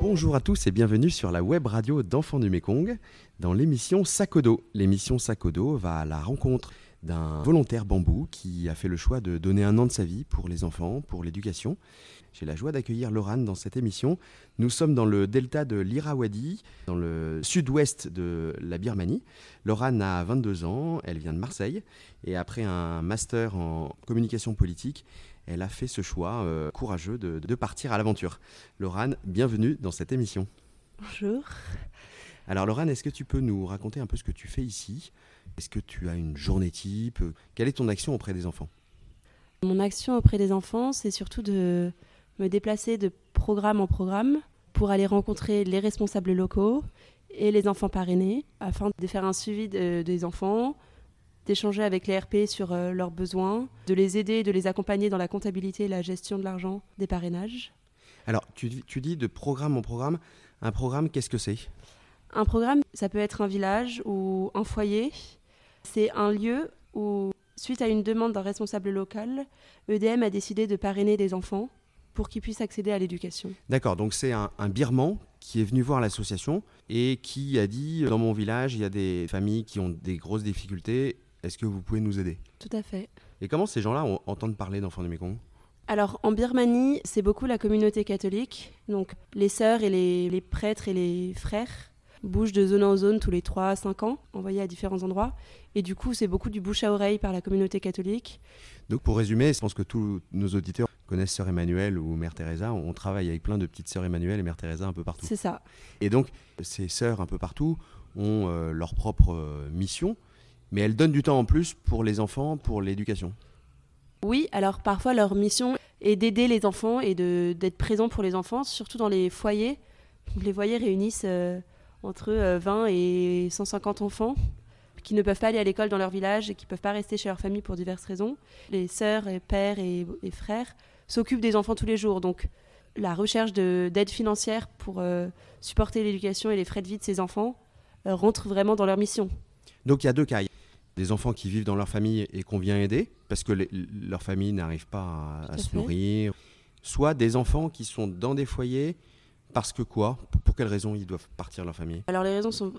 Bonjour à tous et bienvenue sur la web radio d'Enfants du Mékong dans l'émission Sakodo. L'émission Sakodo va à la rencontre d'un volontaire bambou qui a fait le choix de donner un an de sa vie pour les enfants, pour l'éducation. J'ai la joie d'accueillir Lorane dans cette émission. Nous sommes dans le delta de l'Irrawaddy, dans le sud-ouest de la Birmanie. Lorane a 22 ans, elle vient de Marseille et après un master en communication politique, elle a fait ce choix euh, courageux de, de partir à l'aventure. Lorane, bienvenue dans cette émission. Bonjour. Alors Lorane, est-ce que tu peux nous raconter un peu ce que tu fais ici Est-ce que tu as une journée type Quelle est ton action auprès des enfants? Mon action auprès des enfants, c'est surtout de me déplacer de programme en programme pour aller rencontrer les responsables locaux et les enfants parrainés afin de faire un suivi de- des enfants, d'échanger avec les RP sur euh, leurs besoins, de les aider, de les accompagner dans la comptabilité et la gestion de l'argent des parrainages. Alors, tu, tu dis de programme en programme. Un programme, qu'est-ce que c'est? Un programme, ça peut être un village ou un foyer. C'est un lieu où, suite à une demande d'un responsable local, EDM a décidé de parrainer des enfants pour qu'ils puissent accéder à l'éducation. D'accord, donc c'est un, un birman qui est venu voir l'association et qui a dit dans mon village, il y a des familles qui ont des grosses difficultés. Est-ce que vous pouvez nous aider? Tout à fait. Et comment ces gens-là entendent parler d'enfants du Mékong Alors en Birmanie, c'est beaucoup la communauté catholique. Donc les sœurs et les, les prêtres et les frères bougent de zone en zone tous les 3 à 5 ans, envoyés à différents endroits. Et du coup, c'est beaucoup du bouche à oreille par la communauté catholique. Donc pour résumer, je pense que tous nos auditeurs connaissent Sœur Emmanuel ou Mère Teresa. On travaille avec plein de petites Sœurs Emmanuel et Mère Teresa un peu partout. C'est ça. Et donc ces sœurs un peu partout ont euh, leur propre euh, mission, mais elles donnent du temps en plus pour les enfants, pour l'éducation. Oui, alors parfois leur mission est d'aider les enfants et d'être présent pour les enfants, surtout dans les foyers. Les foyers réunissent euh, entre euh, 20 et 150 enfants qui ne peuvent pas aller à l'école dans leur village et qui ne peuvent pas rester chez leur famille pour diverses raisons. Les sœurs, et pères et, et frères s'occupent des enfants tous les jours. Donc la recherche de- d'aide financière pour euh, supporter l'éducation et les frais de vie de ces enfants euh, rentre vraiment dans leur mission. Donc il y a deux cas. Des enfants qui vivent dans leur famille et qu'on vient aider parce que les- leur famille n'arrive pas à, Tout à à se fait. nourrir. Soit des enfants qui sont dans des foyers parce que quoi? Pour, quelles raisons ils doivent partir de leur famille? Alors les raisons sont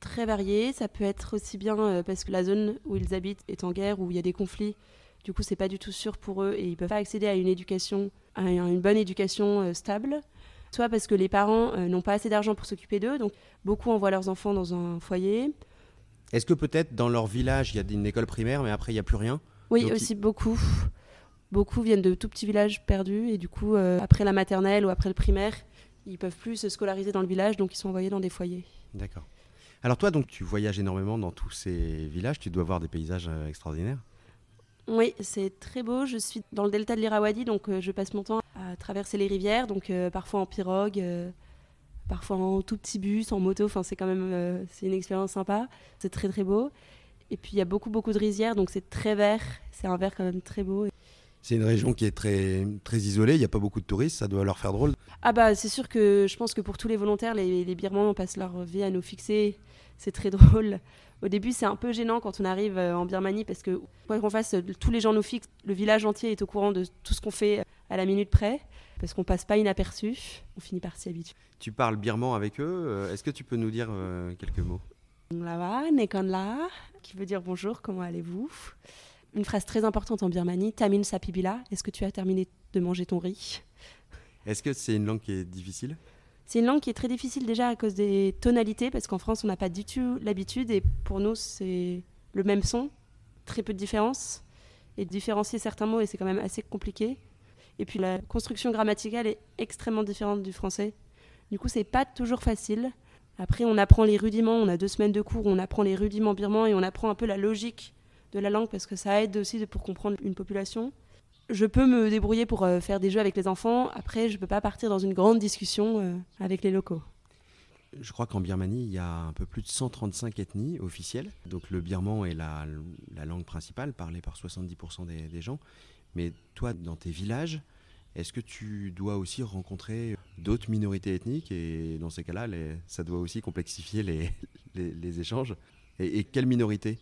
très variées. Ça peut être aussi bien euh, parce que la zone où ils habitent est en guerre, où il y a des conflits. Du coup, c'est pas du tout sûr pour eux et ils peuvent pas accéder à une éducation, à une bonne éducation euh, stable. Soit parce que les parents euh, n'ont pas assez d'argent pour s'occuper d'eux, donc beaucoup envoient leurs enfants dans un foyer. Est-ce que peut-être dans leur village il y a une école primaire mais après il n'y a plus rien? Oui, Donc, aussi beaucoup. Beaucoup viennent de tout petits villages perdus et du coup, euh, après la maternelle ou après le primaire, ils peuvent plus se scolariser dans le village, donc ils sont envoyés dans des foyers. D'accord. Alors toi donc tu voyages énormément dans tous ces villages, tu dois voir des paysages euh, extraordinaires. Oui, c'est très beau. Je suis dans le delta de l'Irrawaddy, donc euh, je passe mon temps à traverser les rivières, donc euh, parfois en pirogue, parfois en tout petit bus, en moto. Enfin, c'est quand même c'est une expérience sympa. C'est très très beau. Et puis il y a beaucoup beaucoup de rizières, donc c'est très vert. C'est un vert quand même très beau. C'est une région qui est très, très isolée, il n'y a pas beaucoup de touristes, ça doit leur faire drôle. Ah bah c'est sûr que je pense que pour tous les volontaires, les, les Birmans passent leur vie à nous fixer. C'est très drôle. Au début, c'est un peu gênant quand on arrive euh, en Birmanie parce que quoi qu'on fasse, tous les gens nous fixent. Le village entier est au courant de tout ce qu'on fait à la minute près parce qu'on passe pas inaperçu. On finit par s'y habituer. Tu parles birman avec eux, euh, est-ce que tu peux nous dire euh, quelques mots? Lava, Nekonla, qui veut dire bonjour, comment allez-vous? Une phrase très importante en Birmanie, Tamin Sapibila, est-ce que tu as terminé de manger ton riz? Est-ce que c'est une langue qui est difficile? C'est une langue qui est très difficile déjà à cause des tonalités, parce qu'en France, on n'a pas du tout l'habitude, et pour nous, c'est le même son, très peu de différence, et différencier certains mots, et c'est quand même assez compliqué. Et puis la construction grammaticale est extrêmement différente du français. Du coup, c'est pas toujours facile. Après, on apprend les rudiments, on a deux semaines de cours, on apprend les rudiments birmans, et on apprend un peu la logique de la langue, parce que ça aide aussi pour comprendre une population. Je peux me débrouiller pour euh, faire des jeux avec les enfants. Après, je peux pas partir dans une grande discussion euh, avec les locaux. Je crois qu'en Birmanie, il y a un peu plus de 135 ethnies officielles. Donc le birman est la, la langue principale, parlée par 70% des, gens. Mais toi, dans tes villages, Est-ce que tu dois aussi rencontrer d'autres minorités ethniques? Et dans ces cas-là, ça doit aussi complexifier les, les, échanges et, et quelle minorité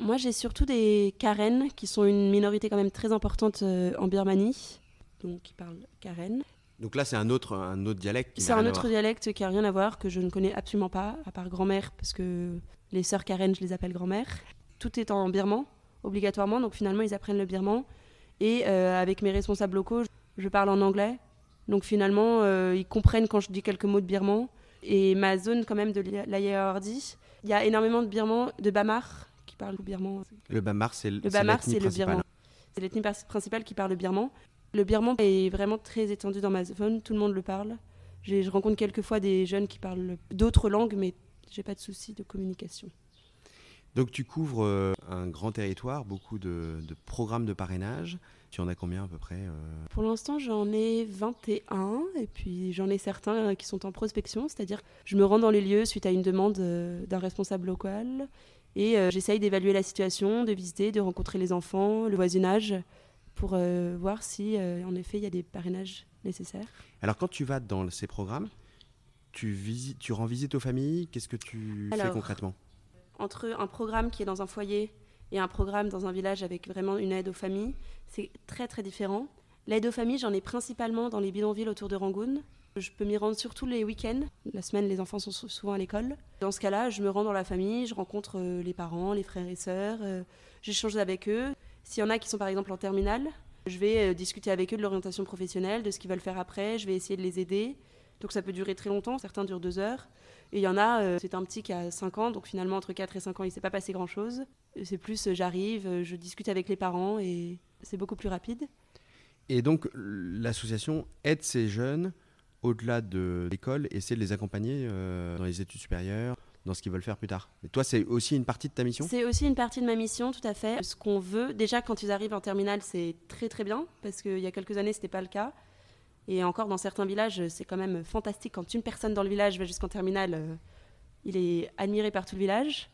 Moi, j'ai surtout des Karen qui sont une minorité quand même très importante euh, en Birmanie, donc qui parlent Karen. Donc là, c'est un autre, un autre dialecte. C'est un autre dialecte qui n'a rien à voir, que je ne connais absolument pas, à part grand-mère, parce que les sœurs Karen, je les appelle grand-mère. Tout est en birman, obligatoirement, donc finalement, ils apprennent le birman. Et euh, avec mes responsables locaux, je parle en anglais. Donc finalement, euh, ils comprennent quand je dis quelques mots de birman. Et ma zone, quand même, de l'Ayardi, il y a énormément de birmans, de Bamar, qui parlent le birman. Le Bamar, c'est le Bamar, c'est le birman. C'est l'ethnie principale qui parle le birman. Le birman est vraiment très étendu dans ma zone, tout le monde le parle. Je rencontre quelquefois des jeunes qui parlent d'autres langues, mais j'ai pas de souci de communication. Donc tu couvres euh, un grand territoire, beaucoup de, programmes de parrainage. Tu en as combien à peu près euh? Pour l'instant, j'en ai 21 et puis j'en ai certains euh, qui sont en prospection, c'est-à-dire je me rends dans les lieux suite à une demande d'un responsable local et j'essaye d'évaluer la situation, de visiter, de rencontrer les enfants, le voisinage pour euh, voir si, euh, en effet, il y a des parrainages nécessaires. Alors, quand tu vas dans ces programmes, tu, visites, tu rends visite aux familles, qu'est-ce que tu fais concrètement? Entre un programme qui est dans un foyer et un programme dans un village avec vraiment une aide aux familles, c'est très très différent. L'aide aux familles, j'en ai principalement dans les bidonvilles autour de Rangoon. Je peux m'y rendre surtout les week-ends. La semaine, les enfants sont souvent à l'école. Dans ce cas-là, je me rends dans la famille, je rencontre euh, les parents, les frères et sœurs, j'échange avec eux. S'il y en a qui sont par exemple en terminale, je vais euh, discuter avec eux de l'orientation professionnelle, de ce qu'ils veulent faire après, je vais essayer de les aider. Donc ça peut durer très longtemps, certains durent deux heures. Et il y en a, euh, c'est un petit qui a 5 ans, donc finalement entre 4 et 5 ans, il ne s'est pas passé grand-chose. C'est plus, euh, j'arrive, je discute avec les parents et c'est beaucoup plus rapide. Et donc l'association aide ces jeunes au-delà de l'école, essaie de les accompagner dans les études supérieures dans ce qu'ils veulent faire plus tard. Et toi, c'est aussi une partie de ta mission? C'est aussi une partie de ma mission, tout à fait. Ce qu'on veut, déjà quand ils arrivent en terminale, c'est très très bien, parce qu'il y a quelques années, ce n'était pas le cas. Et encore dans certains villages, c'est quand même fantastique. Quand une personne dans le village va jusqu'en terminale, euh, il est admiré par tout le village.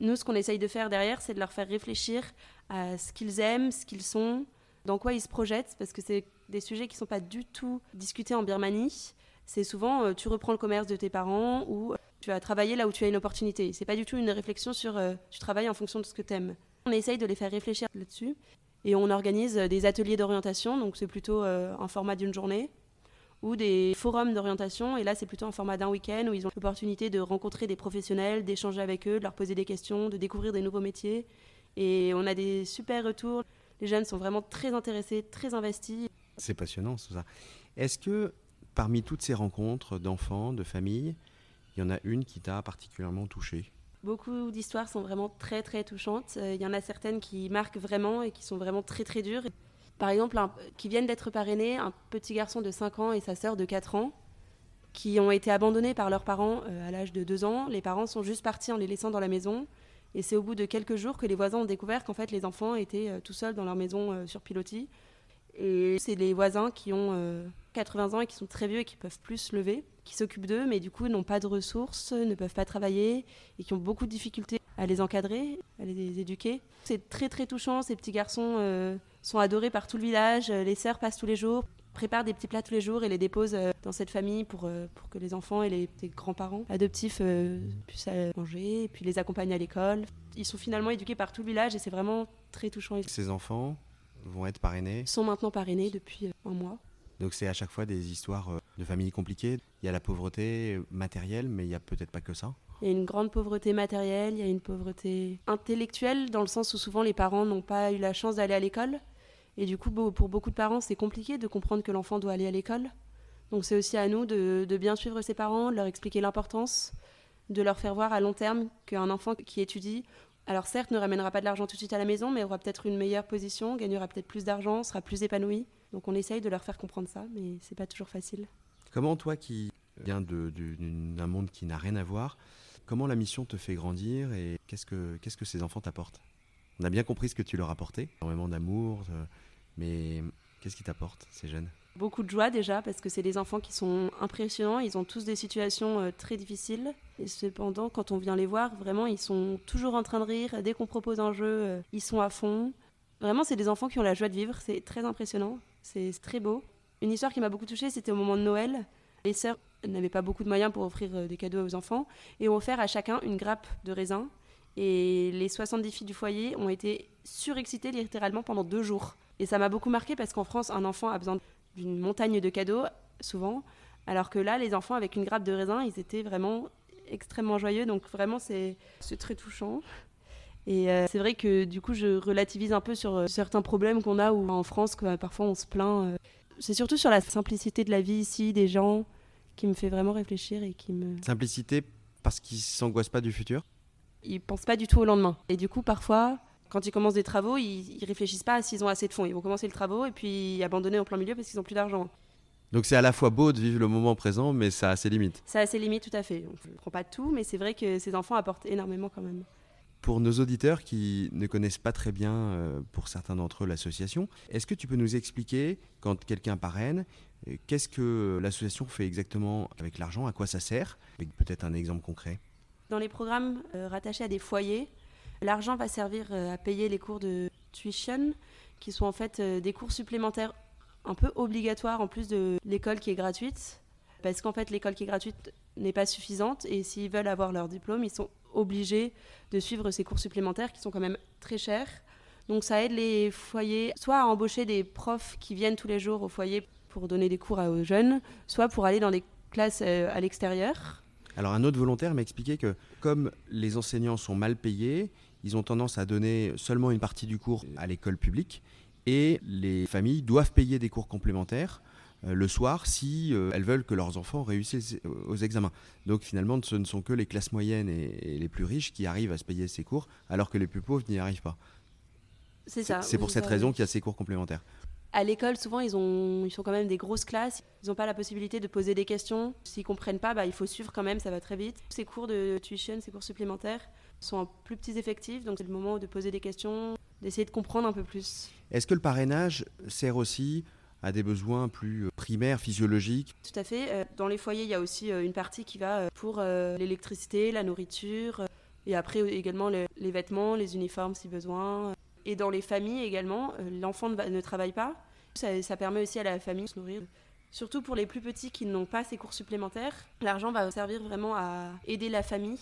Nous, ce qu'on essaye de faire derrière, c'est de leur faire réfléchir à ce qu'ils aiment, ce qu'ils sont, dans quoi ils se projettent, parce que c'est des sujets qui ne sont pas du tout discutés en Birmanie. C'est souvent, euh, tu reprends le commerce de tes parents ou tu vas travailler là où tu as une opportunité. C'est pas du tout une réflexion sur euh, tu travailles en fonction de ce que tu aimes. On essaye de les faire réfléchir là-dessus et on organise euh, des ateliers d'orientation, donc c'est plutôt euh, un format d'une journée ou des forums d'orientation et là c'est plutôt un format d'un week-end où ils ont l'opportunité de rencontrer des professionnels, d'échanger avec eux, de leur poser des questions, de découvrir des nouveaux métiers et on a des super retours. Les jeunes sont vraiment très intéressés, très investis. C'est passionnant tout ça. Est-ce que parmi toutes ces rencontres d'enfants, de familles, il y en a une qui t'a particulièrement touché Beaucoup d'histoires sont vraiment très très touchantes. Euh, il y en a certaines qui marquent vraiment et qui sont vraiment très très dures. Par exemple, qui viennent d'être parrainés, un petit garçon de 5 ans et sa sœur de 4 ans, qui ont été abandonnés par leurs parents euh, à l'âge de 2 ans. Les parents sont juste partis en les laissant dans la maison. Et c'est au bout de quelques jours que les voisins ont découvert qu'en fait les enfants étaient euh, tout seuls dans leur maison sur pilotis. Et c'est les voisins qui ont 80 ans et qui sont très vieux et qui peuvent plus se lever qui s'occupent d'eux, mais du coup n'ont pas de ressources, ne peuvent pas travailler et qui ont beaucoup de difficultés à les encadrer, à les éduquer. C'est très très touchant, ces petits garçons euh, sont adorés par tout le village, les sœurs passent tous les jours, préparent des petits plats tous les jours et les déposent euh, dans cette famille pour, euh, pour que les enfants et les, grands-parents adoptifs puissent manger et puis les accompagner à l'école. Ils sont finalement éduqués par tout le village et c'est vraiment très touchant. Ces enfants vont être parrainés Sont maintenant parrainés depuis un mois. Donc c'est à chaque fois des histoires euh, de familles compliquées. Il y a la pauvreté matérielle, mais il n'y a peut-être pas que ça. Il y a une grande pauvreté matérielle, il y a une pauvreté intellectuelle, dans le sens où souvent les parents n'ont pas eu la chance d'aller à l'école. Et du coup, pour beaucoup de parents, c'est compliqué de comprendre que l'enfant doit aller à l'école. Donc c'est aussi à nous de, bien suivre ses parents, de leur expliquer l'importance, de leur faire voir à long terme qu'un enfant qui étudie, alors certes, ne ramènera pas de l'argent tout de suite à la maison, mais aura peut-être une meilleure position, gagnera peut-être plus d'argent, sera plus épanoui. Donc on essaye de leur faire comprendre ça, mais c'est pas toujours facile. Comment toi qui viens d'un monde qui n'a rien à voir, comment la mission te fait grandir et qu'est-ce que, ces enfants t'apportent? On a bien compris ce que tu leur apportais, énormément d'amour, euh, mais qu'est-ce qui t'apporte ces jeunes? Beaucoup de joie déjà parce que c'est des enfants qui sont impressionnants, ils ont tous des situations euh, très difficiles et cependant quand on vient les voir, vraiment ils sont toujours en train de rire, dès qu'on propose un jeu, euh, ils sont à fond. Vraiment c'est des enfants qui ont la joie de vivre, c'est très impressionnant. C'est très beau. Une histoire qui m'a beaucoup touchée, c'était au moment de Noël. Les sœurs n'avaient pas beaucoup de moyens pour offrir euh, des cadeaux aux enfants et ont offert à chacun une grappe de raisin. Et les 70 filles du foyer ont été surexcitées littéralement pendant deux jours. Et ça m'a beaucoup marqué parce qu'en France, un enfant a besoin d'une montagne de cadeaux, souvent, alors que là, les enfants avec une grappe de raisin, ils étaient vraiment extrêmement joyeux. Donc vraiment, c'est très touchant. Et euh, c'est vrai que du coup, je relativise un peu sur euh, certains problèmes qu'on a où en France, que, parfois on se plaint. c'est surtout sur la simplicité de la vie ici, des gens, qui me fait vraiment réfléchir et qui me... Simplicité parce qu'ils s'angoissent pas du futur? Ils pensent pas du tout au lendemain. Et du coup, parfois, quand ils commencent des travaux, ils, ils réfléchissent pas s'ils ont assez de fonds. Ils vont commencer le travaux et puis abandonner en plein milieu parce qu'ils ont plus d'argent. Donc c'est à la fois beau de vivre le moment présent, mais ça a ses limites. Ça a ses limites, tout à fait. On ne prend pas tout, mais c'est vrai que ces enfants apportent énormément quand même. Pour nos auditeurs qui ne connaissent pas très bien, euh, pour certains d'entre eux, l'association, est-ce que tu peux nous expliquer, quand quelqu'un parraine, euh, qu'est-ce que l'association fait exactement avec l'argent À quoi ça sert? Avec peut-être un exemple concret. Dans les programmes euh, rattachés à des foyers, l'argent va servir à payer les cours de tuition, qui sont en fait des cours supplémentaires un peu obligatoires en plus de l'école qui est gratuite. Parce qu'en fait, l'école qui est gratuite n'est pas suffisante et s'ils veulent avoir leur diplôme, ils sont obligés de suivre ces cours supplémentaires qui sont quand même très chers. Donc ça aide les foyers soit à embaucher des profs qui viennent tous les jours au foyer pour donner des cours aux jeunes, soit pour aller dans des classes euh, à l'extérieur. Alors un autre volontaire m'a expliqué que comme les enseignants sont mal payés, ils ont tendance à donner seulement une partie du cours à l'école publique et les familles doivent payer des cours complémentaires euh, le soir si euh, elles veulent que leurs enfants réussissent aux examens. Donc finalement, ce ne sont que les classes moyennes et, les plus riches qui arrivent à se payer ces cours, alors que les plus pauvres n'y arrivent pas. C'est ça. C'est pour cette raison qu'il y a ces cours complémentaires. À l'école, souvent, ils, ont, ils sont quand même des grosses classes. Ils n'ont pas la possibilité de poser des questions. S'ils comprennent pas, bah, il faut suivre quand même, ça va très vite. Ces cours de tuition, ces cours supplémentaires, sont en plus petits effectifs, donc c'est le moment de poser des questions, d'essayer de comprendre un peu plus. Est-ce que le parrainage sert aussi à des besoins plus euh, primaires, physiologiques? Tout à fait. Euh, dans les foyers, il y a aussi euh, une partie qui va pour l'électricité, la nourriture, et après également les vêtements, les uniformes si besoin. Et dans les familles également, l'enfant ne travaille pas. Ça, ça permet aussi à la famille de se nourrir. Surtout pour les plus petits qui n'ont pas ces cours supplémentaires, l'argent va servir vraiment à aider la famille.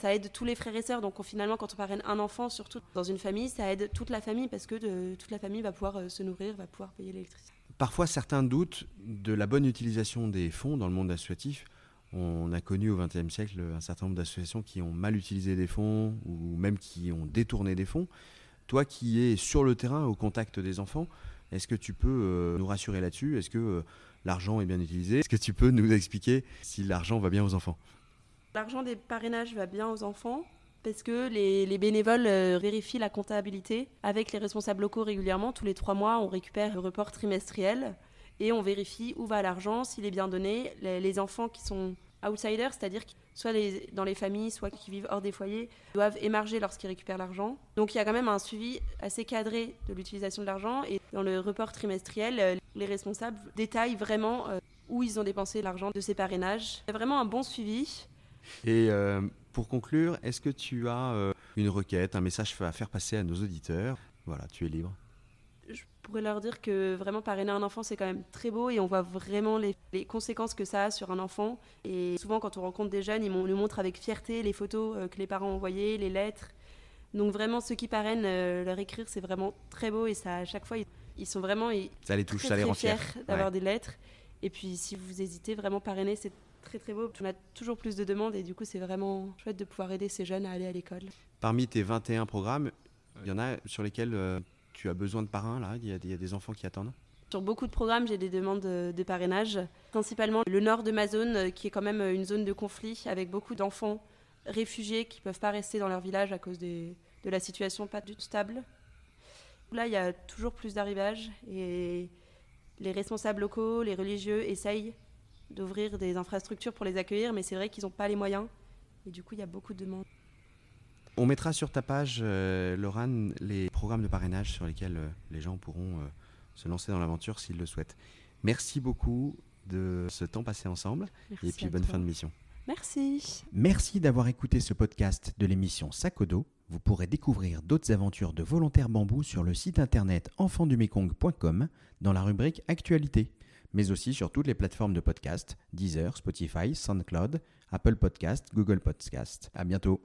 Ça aide tous les frères et sœurs. Donc finalement, quand on parraine un enfant, surtout dans une famille, ça aide toute la famille parce que toute la famille va pouvoir se nourrir, va pouvoir payer l'électricité. Parfois, certains doutent de la bonne utilisation des fonds dans le monde associatif. On a connu au XXe siècle un certain nombre d'associations qui ont mal utilisé des fonds ou même qui ont détourné des fonds. Toi qui es sur le terrain au contact des enfants, est-ce que tu peux euh, nous rassurer là-dessus? Est-ce que euh, l'argent est bien utilisé Est-ce que tu peux nous expliquer si l'argent va bien aux enfants? L'argent des parrainages va bien aux enfants parce que les, bénévoles euh, vérifient la comptabilité avec les responsables locaux régulièrement. Tous les trois mois, on récupère le report trimestriel et on vérifie où va l'argent, s'il est bien donné. Les, enfants qui sont outsiders, c'est-à-dire soit dans les familles, soit qui vivent hors des foyers, doivent émarger lorsqu'ils récupèrent l'argent. Donc il y a quand même un suivi assez cadré de l'utilisation de l'argent et dans le report trimestriel, euh, les responsables détaillent vraiment euh, où ils ont dépensé l'argent de ces parrainages. C'est vraiment un bon suivi. Et pour conclure, est-ce que tu as euh, une requête, un message à faire passer à nos auditeurs? Voilà, tu es libre. Je pourrais leur dire que vraiment parrainer un enfant, c'est quand même très beau et on voit vraiment les, conséquences que ça a sur un enfant. Et souvent, quand on rencontre des jeunes, ils nous montrent avec fierté les photos euh, que les parents ont envoyées, les lettres. Donc vraiment, ceux qui parrainent, euh, leur écrire, c'est vraiment très beau et ça, à chaque fois, ils, sont vraiment ça les touche, ça les rend fiers d'avoir des lettres. Et puis, si vous hésitez, vraiment parrainer, c'est très très beau. On a toujours plus de demandes et du coup c'est vraiment chouette de pouvoir aider ces jeunes à aller à l'école. Parmi tes 21 programmes, il y en a sur lesquels euh, tu as besoin de parrains là il y, a, des enfants qui attendent sur beaucoup de programmes, j'ai des demandes de, parrainage, principalement le nord de ma zone, euh, qui est quand même une zone de conflit avec beaucoup d'enfants réfugiés qui ne peuvent pas rester dans leur village à cause de la situation pas du tout stable. Là, il y a toujours plus d'arrivages et les responsables locaux, les religieux essayent d'ouvrir des infrastructures pour les accueillir, mais c'est vrai qu'ils n'ont pas les moyens. Et du coup, il y a beaucoup de demandes. On mettra sur ta page, euh, Laurent, les programmes de parrainage sur lesquels euh, les gens pourront euh, se lancer dans l'aventure s'ils le souhaitent. Merci beaucoup de ce temps passé ensemble et puis bonne fin de mission. Merci. Merci d'avoir écouté ce podcast de l'émission Sakodo. Vous pourrez découvrir d'autres aventures de volontaires bambou sur le site internet enfandumekong.com dans la rubrique Actualité. mais aussi sur toutes les plateformes de podcast, Deezer, Spotify, SoundCloud, Apple Podcast, Google Podcast. À bientôt.